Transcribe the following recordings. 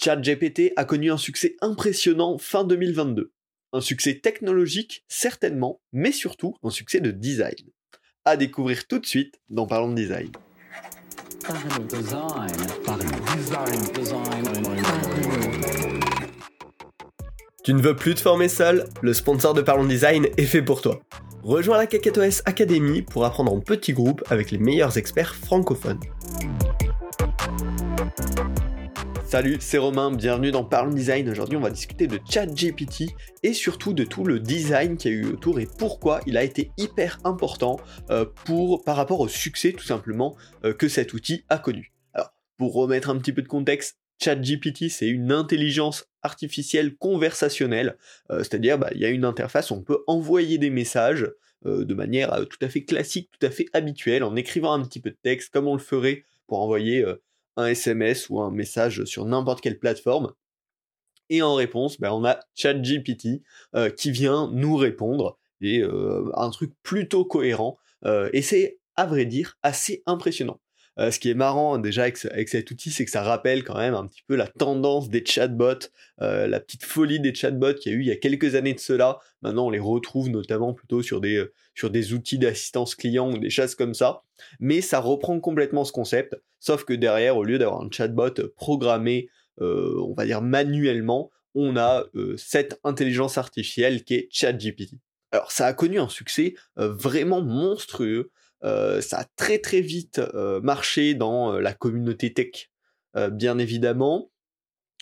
ChatGPT a connu un succès impressionnant fin 2022. Un succès technologique, certainement, mais surtout un succès de design. À découvrir tout de suite dans Parlons de Design. Tu ne veux plus te former seul? Le sponsor de Parlons Design est fait pour toi. Rejoins la KakatoS Academy pour apprendre en petits groupes avec les meilleurs experts francophones. Salut, c'est Romain, bienvenue dans Parlons Design. Aujourd'hui, on va discuter de ChatGPT et surtout de tout le design qu'il y a eu autour et pourquoi il a été hyper important euh, pour, par rapport au succès tout simplement euh, que cet outil a connu. Alors, pour remettre un petit peu de contexte, ChatGPT, c'est une intelligence artificielle conversationnelle, euh, c'est-à-dire bah, il y a une interface où on peut envoyer des messages de manière tout à fait classique, tout à fait habituelle, en écrivant un petit peu de texte comme on le ferait pour envoyer un SMS ou un message sur n'importe quelle plateforme. Et en réponse, ben, on a ChatGPT euh, qui vient nous répondre et euh, un truc plutôt cohérent. Euh, et c'est, à vrai dire, assez impressionnant. Euh, ce qui est marrant déjà avec, cet outil, c'est que ça rappelle quand même un petit peu la tendance des chatbots, euh, la petite folie des chatbots qu'il y a eu il y a quelques années de cela. Maintenant, on les retrouve notamment plutôt sur des, euh, sur des outils d'assistance client ou des choses comme ça. Mais ça reprend complètement ce concept, sauf que derrière, au lieu d'avoir un chatbot programmé, on va dire manuellement, on a cette intelligence artificielle qui est ChatGPT. Alors ça a connu un succès vraiment monstrueux. Euh, ça a très très vite euh, marché dans euh, la communauté tech, bien évidemment,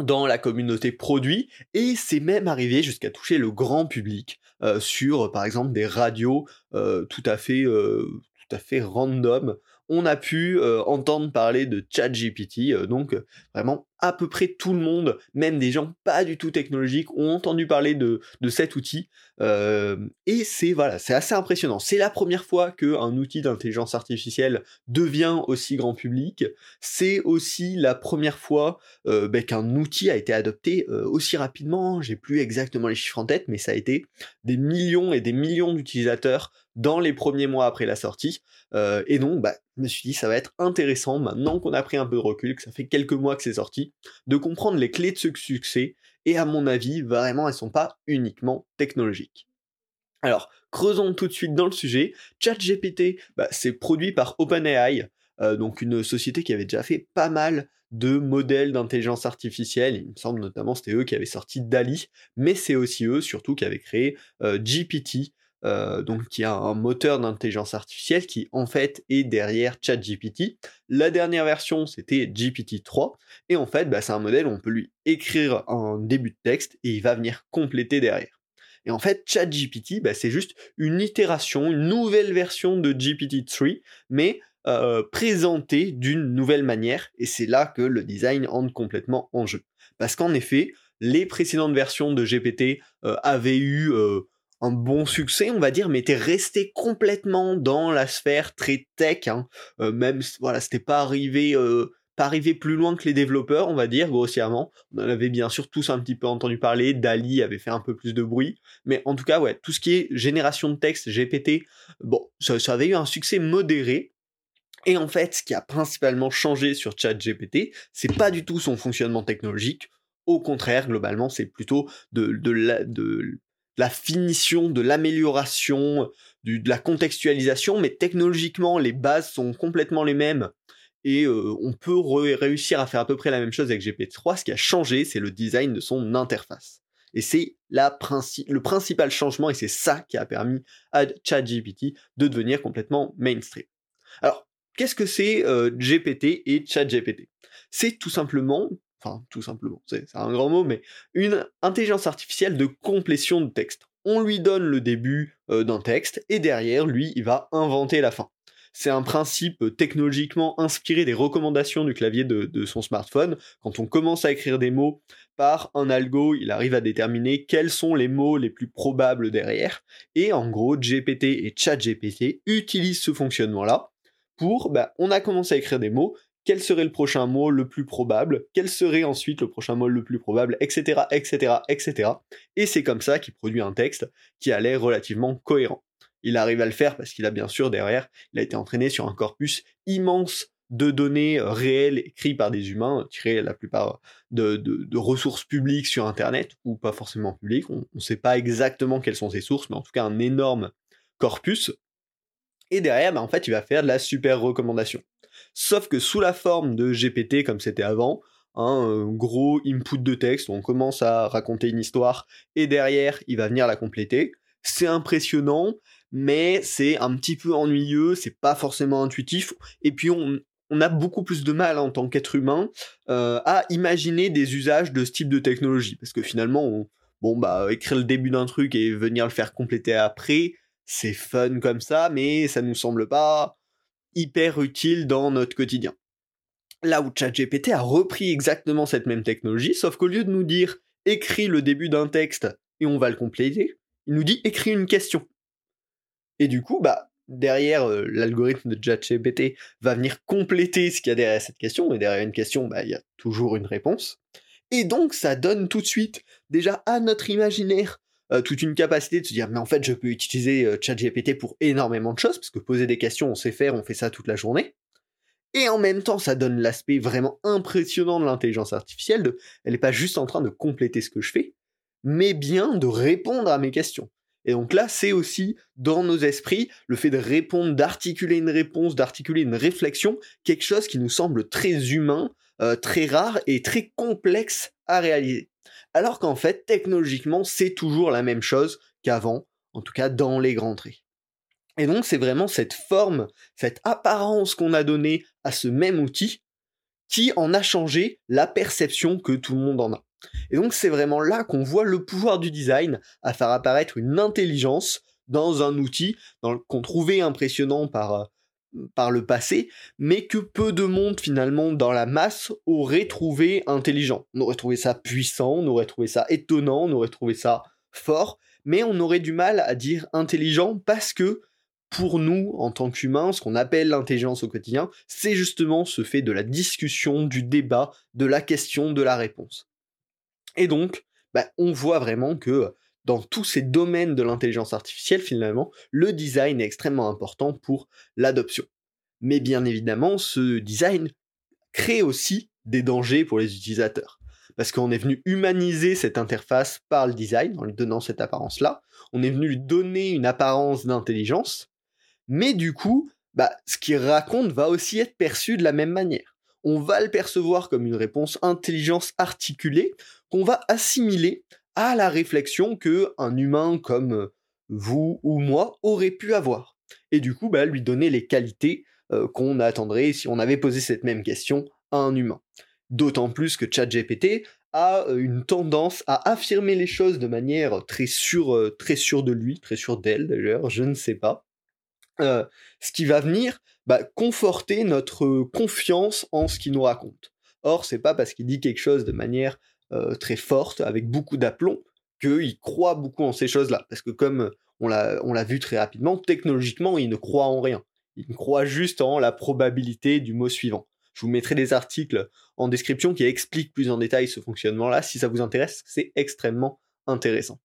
dans la communauté produit, et c'est même arrivé jusqu'à toucher le grand public sur, par exemple, des radios tout à fait tout à fait random on a pu euh, entendre parler de ChatGPT, euh, donc euh, vraiment à peu près tout le monde, même des gens pas du tout technologiques, ont entendu parler de, cet outil. et c'est assez impressionnant. C'est la première fois qu'un outil d'intelligence artificielle devient aussi grand public. C'est aussi la première fois ben, qu'un outil a été adopté aussi rapidement. J'ai plus exactement les chiffres en tête, mais ça a été des millions et des millions d'utilisateurs dans les premiers mois après la sortie. Euh, et donc, bah, je me suis dit, ça va être intéressant, maintenant qu'on a pris un peu de recul, que ça fait quelques mois que c'est sorti, de comprendre les clés de ce succès. Et à mon avis, vraiment, elles sont pas uniquement technologiques. Alors, creusons tout de suite dans le sujet. ChatGPT, bah, c'est produit par OpenAI, euh, donc une société qui avait déjà fait pas mal de modèles d'intelligence artificielle. Il me semble notamment c'était eux qui avaient sorti DALI, mais c'est aussi eux surtout qui avaient créé euh, GPT, euh, donc qui a un moteur d'intelligence artificielle qui en fait est derrière ChatGPT. La dernière version c'était GPT-3 et en fait bah, c'est un modèle où on peut lui écrire un début de texte et il va venir compléter derrière. Et en fait ChatGPT bah, c'est juste une itération, une nouvelle version de GPT-3 mais euh, présentée d'une nouvelle manière et c'est là que le design entre complètement en jeu. Parce qu'en effet les précédentes versions de GPT euh, avaient eu un bon succès, on va dire, mais était resté complètement dans la sphère très tech. Hein. Euh, même, voilà, c'était pas arrivé, euh, pas arrivé plus loin que les développeurs, on va dire, grossièrement. On en avait bien sûr tous un petit peu entendu parler. Dali avait fait un peu plus de bruit, mais en tout cas, ouais, tout ce qui est génération de texte, GPT, bon, ça, ça avait eu un succès modéré. Et en fait, ce qui a principalement changé sur ChatGPT, c'est pas du tout son fonctionnement technologique. Au contraire, globalement, c'est plutôt de, de, la, de la finition, de l'amélioration, de la contextualisation, mais technologiquement, les bases sont complètement les mêmes. Et euh, on peut réussir à faire à peu près la même chose avec GPT-3. Ce qui a changé, c'est le design de son interface. Et c'est le principal changement, et c'est ça qui a permis à ChatGPT de devenir complètement mainstream. Alors, qu'est-ce que c'est euh, GPT et ChatGPT C'est tout simplement enfin tout simplement, c'est un grand mot, mais une intelligence artificielle de complétion de texte. On lui donne le début euh, d'un texte et derrière, lui, il va inventer la fin. C'est un principe technologiquement inspiré des recommandations du clavier de, son smartphone. Quand on commence à écrire des mots par un algo, il arrive à déterminer quels sont les mots les plus probables derrière. Et en gros, GPT et ChatGPT utilisent ce fonctionnement-là pour, bah, on a commencé à écrire des mots, quel serait le prochain mot le plus probable, quel serait ensuite le prochain mot le plus probable, etc., etc., etc. Et c'est comme ça qu'il produit un texte qui a l'air relativement cohérent. Il arrive à le faire parce qu'il a bien sûr derrière, il a été entraîné sur un corpus immense de données réelles écrites par des humains, tirées la plupart de, ressources publiques sur Internet, ou pas forcément publiques, on ne sait pas exactement quelles sont ces sources, mais en tout cas un énorme corpus. Et derrière, bah, en fait, il va faire de la super recommandation. Sauf que sous la forme de GPT comme c'était avant, un gros input de texte on commence à raconter une histoire et derrière il va venir la compléter. C'est impressionnant, mais c'est un petit peu ennuyeux, c'est pas forcément intuitif, et puis on, a beaucoup plus de mal en tant qu'être humain euh, à imaginer des usages de ce type de technologie, parce que finalement, bon bah écrire le début d'un truc et venir le faire compléter après, c'est fun comme ça, mais ça nous semble pas hyper utile dans notre quotidien. Là où ChatGPT a repris exactement cette même technologie, sauf qu'au lieu de nous dire écris le début d'un texte et on va le compléter, il nous dit écris une question. Et du coup, bah, derrière euh, l'algorithme de ChatGPT va venir compléter ce qu'il y a derrière cette question, et derrière une question, bah, il y a toujours une réponse. Et donc, ça donne tout de suite, déjà à notre imaginaire, euh, toute une capacité de se dire, mais en fait, je peux utiliser euh, ChatGPT pour énormément de choses, parce que poser des questions, on sait faire, on fait ça toute la journée. Et en même temps, ça donne l'aspect vraiment impressionnant de l'intelligence artificielle, de, elle n'est pas juste en train de compléter ce que je fais, mais bien de répondre à mes questions. Et donc là, c'est aussi dans nos esprits le fait de répondre, d'articuler une réponse, d'articuler une réflexion, quelque chose qui nous semble très humain, euh, très rare et très complexe à réaliser. Alors qu'en fait, technologiquement, c'est toujours la même chose qu'avant, en tout cas dans les grands traits. Et donc c'est vraiment cette forme, cette apparence qu'on a donnée à ce même outil qui en a changé la perception que tout le monde en a. Et donc c'est vraiment là qu'on voit le pouvoir du design à faire apparaître une intelligence dans un outil qu'on trouvait impressionnant par, euh, par le passé, mais que peu de monde finalement dans la masse aurait trouvé intelligent. On aurait trouvé ça puissant, on aurait trouvé ça étonnant, on aurait trouvé ça fort, mais on aurait du mal à dire intelligent parce que pour nous, en tant qu'humains, ce qu'on appelle l'intelligence au quotidien, c'est justement ce fait de la discussion, du débat, de la question, de la réponse. Et donc, bah, on voit vraiment que dans tous ces domaines de l'intelligence artificielle, finalement, le design est extrêmement important pour l'adoption. Mais bien évidemment, ce design crée aussi des dangers pour les utilisateurs. Parce qu'on est venu humaniser cette interface par le design, en lui donnant cette apparence-là. On est venu lui donner une apparence d'intelligence, mais du coup, bah, ce qu'il raconte va aussi être perçu de la même manière. On va le percevoir comme une réponse intelligence articulée qu'on va assimiler à la réflexion que un humain comme vous ou moi aurait pu avoir. Et du coup, bah, lui donner les qualités euh, qu'on attendrait si on avait posé cette même question à un humain. D'autant plus que ChatGPT a euh, une tendance à affirmer les choses de manière très sûre, euh, très sûre de lui, très sûre d'elle d'ailleurs, je ne sais pas. Euh, ce qui va venir bah, conforter notre confiance en ce qu'il nous raconte. Or, c'est pas parce qu'il dit quelque chose de manière euh, très forte, avec beaucoup d'aplomb, qu'il croit beaucoup en ces choses-là. Parce que comme on l'a vu très rapidement, technologiquement, il ne croit en rien. Il croit juste en la probabilité du mot suivant. Je vous mettrai des articles en description qui expliquent plus en détail ce fonctionnement-là. Si ça vous intéresse, c'est extrêmement intéressant.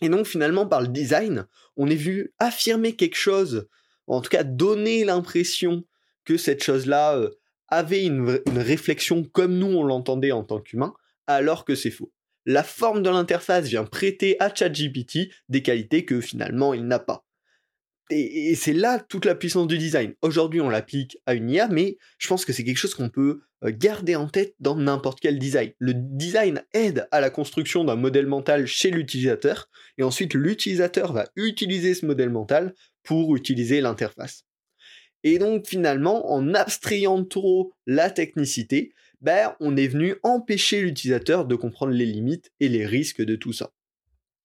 Et donc finalement, par le design, on est vu affirmer quelque chose en tout cas donner l'impression que cette chose-là euh, avait une, réflexion comme nous on l'entendait en tant qu'humain, alors que c'est faux. La forme de l'interface vient prêter à ChatGPT des qualités que finalement il n'a pas. Et, c'est là toute la puissance du design. Aujourd'hui, on l'applique à une IA, mais je pense que c'est quelque chose qu'on peut euh, garder en tête dans n'importe quel design. Le design aide à la construction d'un modèle mental chez l'utilisateur, et ensuite l'utilisateur va utiliser ce modèle mental pour utiliser l'interface. Et donc finalement, en abstrayant trop la technicité, ben, on est venu empêcher l'utilisateur de comprendre les limites et les risques de tout ça.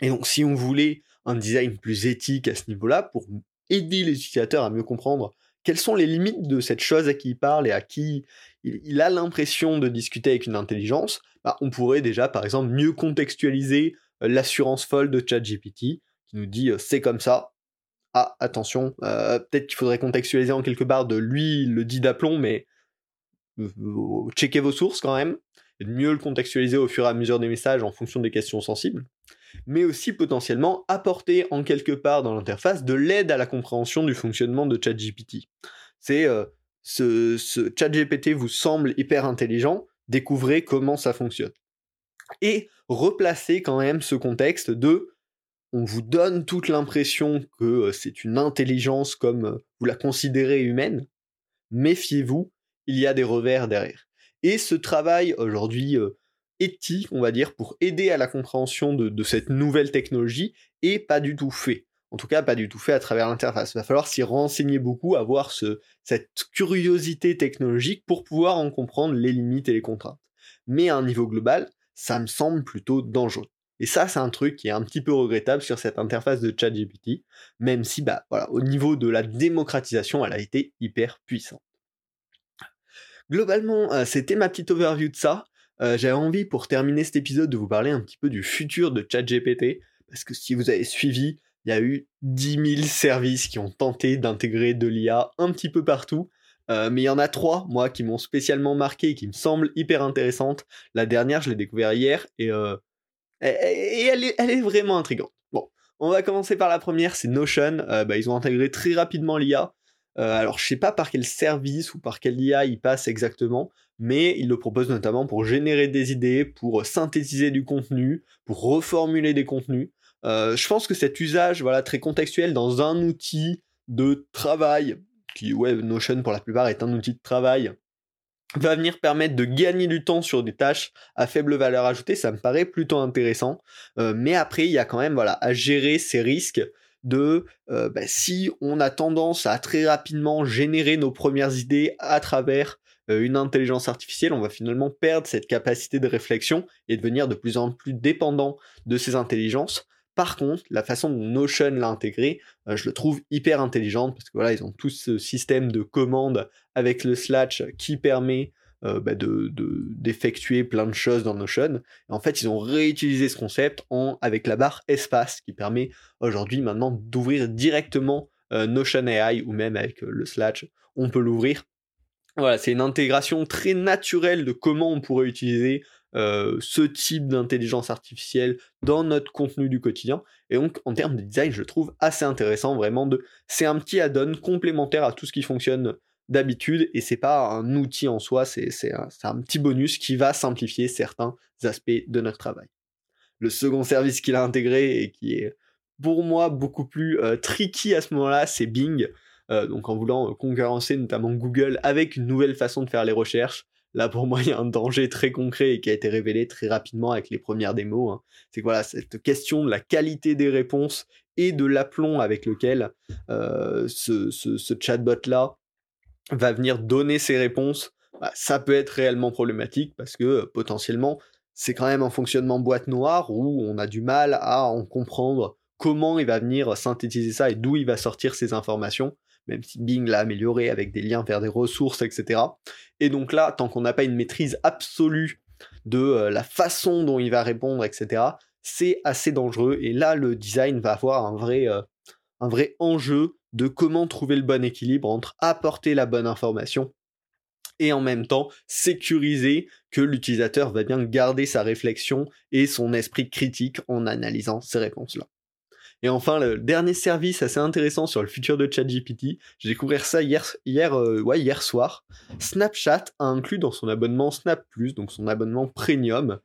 Et donc si on voulait un design plus éthique à ce niveau-là, pour aider les utilisateurs à mieux comprendre quelles sont les limites de cette chose à qui il parle et à qui il, a l'impression de discuter avec une intelligence, ben, on pourrait déjà par exemple mieux contextualiser euh, l'assurance folle de ChatGPT, qui nous dit euh, c'est comme ça, ah, attention, euh, peut-être qu'il faudrait contextualiser en quelque part de lui, le dit d'aplomb, mais checkez vos sources quand même, et de mieux le contextualiser au fur et à mesure des messages en fonction des questions sensibles, mais aussi potentiellement apporter en quelque part dans l'interface de l'aide à la compréhension du fonctionnement de ChatGPT. C'est euh, ce, ce chat GPT vous semble hyper intelligent, découvrez comment ça fonctionne. Et replacez quand même ce contexte de on vous donne toute l'impression que euh, c'est une intelligence comme euh, vous la considérez humaine, méfiez-vous, il y a des revers derrière. Et ce travail aujourd'hui euh, éthique, on va dire, pour aider à la compréhension de, cette nouvelle technologie, est pas du tout fait. En tout cas, pas du tout fait à travers l'interface. Il va falloir s'y renseigner beaucoup, avoir ce, cette curiosité technologique pour pouvoir en comprendre les limites et les contraintes. Mais à un niveau global, ça me semble plutôt dangereux. Et ça, c'est un truc qui est un petit peu regrettable sur cette interface de ChatGPT, même si, bah, voilà, au niveau de la démocratisation, elle a été hyper puissante. Globalement, euh, c'était ma petite overview de ça. Euh, j'avais envie, pour terminer cet épisode, de vous parler un petit peu du futur de ChatGPT, parce que si vous avez suivi, il y a eu 10 000 services qui ont tenté d'intégrer de l'IA un petit peu partout, euh, mais il y en a trois, moi, qui m'ont spécialement marqué et qui me semblent hyper intéressantes. La dernière, je l'ai découvert hier, et elle, est, vraiment intrigante. Bon, on va commencer par la première, c'est Notion. Bah, ils ont intégré très rapidement l'IA. Euh, alors, je sais pas par quel service ou par quel IA il passe exactement, mais ils le proposent notamment pour générer des idées, pour synthétiser du contenu, pour reformuler des contenus. Euh, je pense que cet usage, voilà, très contextuel dans un outil de travail, qui, ouais, Notion pour la plupart est un outil de travail, va venir permettre de gagner du temps sur des tâches à faible valeur ajoutée, ça me paraît plutôt intéressant. Euh, mais après, il y a quand même voilà, à gérer ces risques de euh, bah, si on a tendance à très rapidement générer nos premières idées à travers euh, une intelligence artificielle, on va finalement perdre cette capacité de réflexion et devenir de plus en plus dépendant de ces intelligences. Par contre, la façon dont Notion l'a intégré, euh, je le trouve hyper intelligente parce que voilà, ils ont tout ce système de commandes avec le slash qui permet euh, bah, de, d'effectuer plein de choses dans Notion. Et en fait, ils ont réutilisé ce concept en, avec la barre espace qui permet aujourd'hui maintenant d'ouvrir directement euh, Notion AI ou même avec le slash, on peut l'ouvrir. Voilà, c'est une intégration très naturelle de comment on pourrait utiliser euh, ce type d'intelligence artificielle dans notre contenu du quotidien. Et donc, en termes de design, je trouve assez intéressant, vraiment. De... C'est un petit add-on complémentaire à tout ce qui fonctionne d'habitude, et c'est pas un outil en soi, c'est un, un, petit bonus qui va simplifier certains aspects de notre travail. Le second service qu'il a intégré et qui est pour moi beaucoup plus euh, tricky à ce moment-là, c'est Bing. Euh, donc en voulant concurrencer notamment Google avec une nouvelle façon de faire les recherches, Là, pour moi, il y a un danger très concret et qui a été révélé très rapidement avec les premières démos. Hein. C'est que voilà, cette question de la qualité des réponses et de l'aplomb avec lequel euh, ce, chatbot-là va venir donner ses réponses, bah, ça peut être réellement problématique parce que euh, potentiellement, c'est quand même un fonctionnement boîte noire où on a du mal à en comprendre comment il va venir synthétiser ça et d'où il va sortir ces informations même si Bing l'a amélioré avec des liens vers des ressources, etc. Et donc là, tant qu'on n'a pas une maîtrise absolue de euh, la façon dont il va répondre, etc., c'est assez dangereux. Et là, le design va avoir un vrai, euh, un vrai enjeu de comment trouver le bon équilibre entre apporter la bonne information et en même temps sécuriser que l'utilisateur va bien garder sa réflexion et son esprit critique en analysant ces réponses-là. Et enfin, le dernier service assez intéressant sur le futur de ChatGPT, j'ai découvert ça hier, euh, soir. Snapchat a inclus dans son abonnement Snap donc son abonnement premium,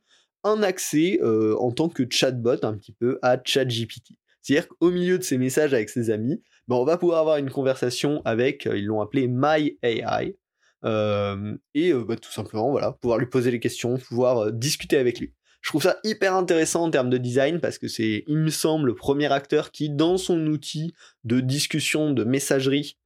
un accès euh, en tant que chatbot un petit peu à ChatGPT. C'est-à-dire qu'au milieu de ses messages avec ses amis, ben, on va pouvoir avoir une conversation avec, euh, ils l'ont appelé My AI, et bah, tout simplement voilà, pouvoir lui poser les questions, pouvoir discuter avec lui. Je trouve ça hyper intéressant en termes de design parce que c'est, il me semble, le premier acteur qui, dans son outil de discussion, de messagerie,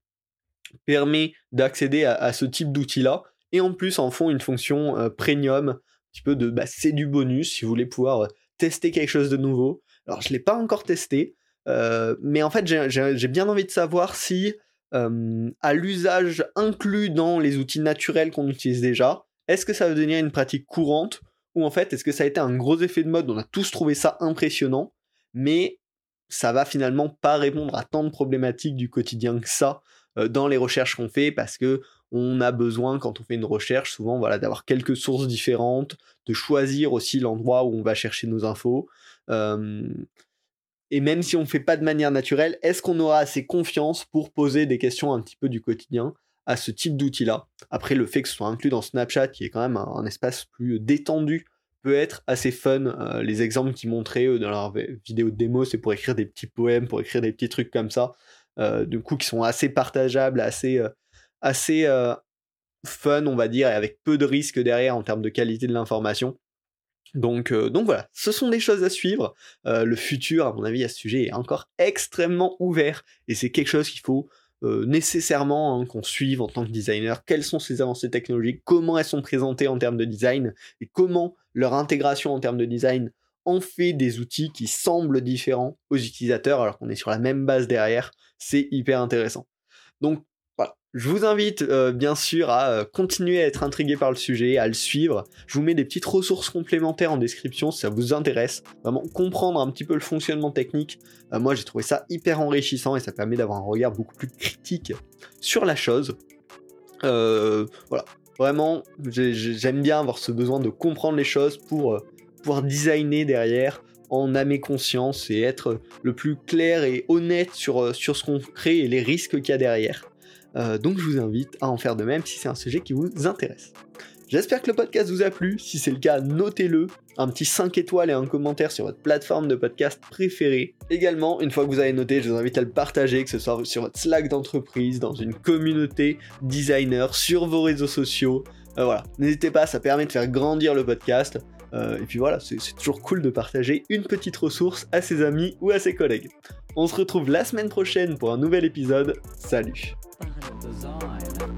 permet d'accéder à, ce type d'outil-là. Et en plus, en font une fonction euh, premium, un petit peu de, bah, c'est du bonus si vous voulez pouvoir euh, tester quelque chose de nouveau. Alors, je ne l'ai pas encore testé, euh, mais en fait, j'ai bien envie de savoir si, à l'usage inclus dans les outils naturels qu'on utilise déjà, est-ce que ça va devenir une pratique courante ou en fait, est-ce que ça a été un gros effet de mode? On a tous trouvé ça impressionnant, mais ça va finalement pas répondre à tant de problématiques du quotidien que ça euh, dans les recherches qu'on fait parce que on a besoin quand on fait une recherche souvent voilà d'avoir quelques sources différentes, de choisir aussi l'endroit où on va chercher nos infos. Euh, et même si on ne fait pas de manière naturelle, est-ce qu'on aura assez confiance pour poser des questions un petit peu du quotidien à ce type d'outil-là? Après, le fait que ce soit inclus dans Snapchat, qui est quand même un, espace plus détendu, peut être assez fun. Euh, les exemples qu'ils montraient dans leur vidéo de démo, c'est pour écrire des petits poèmes, pour écrire des petits trucs comme ça, du coup, qui sont assez partageables, assez, assez fun, on va dire, et avec peu de risques derrière en termes de qualité de l'information. Donc, euh, donc voilà, ce sont des choses à suivre. Euh, le futur, à mon avis, à ce sujet est encore extrêmement ouvert et c'est quelque chose qu'il faut euh, nécessairement hein, qu'on suive en tant que designer. Quelles sont ces avancées technologiques? Comment elles sont présentées en termes de design? Et comment leur intégration en termes de design en fait des outils qui semblent différents aux utilisateurs alors qu'on est sur la même base derrière? C'est hyper intéressant. Donc je vous invite euh, bien sûr à euh, continuer à être intrigué par le sujet, à le suivre. Je vous mets des petites ressources complémentaires en description si ça vous intéresse. Vraiment comprendre un petit peu le fonctionnement technique. Euh, moi j'ai trouvé ça hyper enrichissant et ça permet d'avoir un regard beaucoup plus critique sur la chose. voilà, vraiment j'aime bien avoir ce besoin de comprendre les choses pour pouvoir designer derrière en âme et conscience et être le plus clair et honnête sur, sur ce qu'on crée et les risques qu'il y a derrière. Euh, donc je vous invite à en faire de même si c'est un sujet qui vous intéresse. J'espère que le podcast vous a plu. Si c'est le cas, notez-le. Un petit 5 étoiles et un commentaire sur votre plateforme de podcast préférée. Également, une fois que vous avez noté, je vous invite à le partager, que ce soit sur votre Slack d'entreprise, dans une communauté designer, sur vos réseaux sociaux. Euh, voilà, n'hésitez pas, ça permet de faire grandir le podcast. Euh, et puis voilà, c'est toujours cool de partager une petite ressource à ses amis ou à ses collègues. On se retrouve la semaine prochaine pour un nouvel épisode. Salut design.